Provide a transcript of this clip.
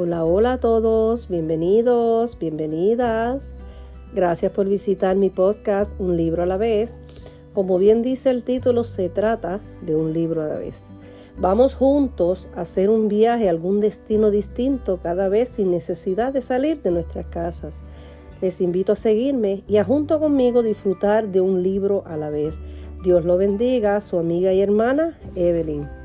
Hola, hola a todos, bienvenidos, bienvenidas. Gracias por visitar mi podcast Un libro a la vez. Como bien dice el título, se trata de un libro a la vez. Vamos juntos a hacer un viaje a algún destino distinto cada vez sin necesidad de salir de nuestras casas. Les invito a seguirme y a junto conmigo disfrutar de un libro a la vez. Dios lo bendiga, su amiga y hermana Evelyn.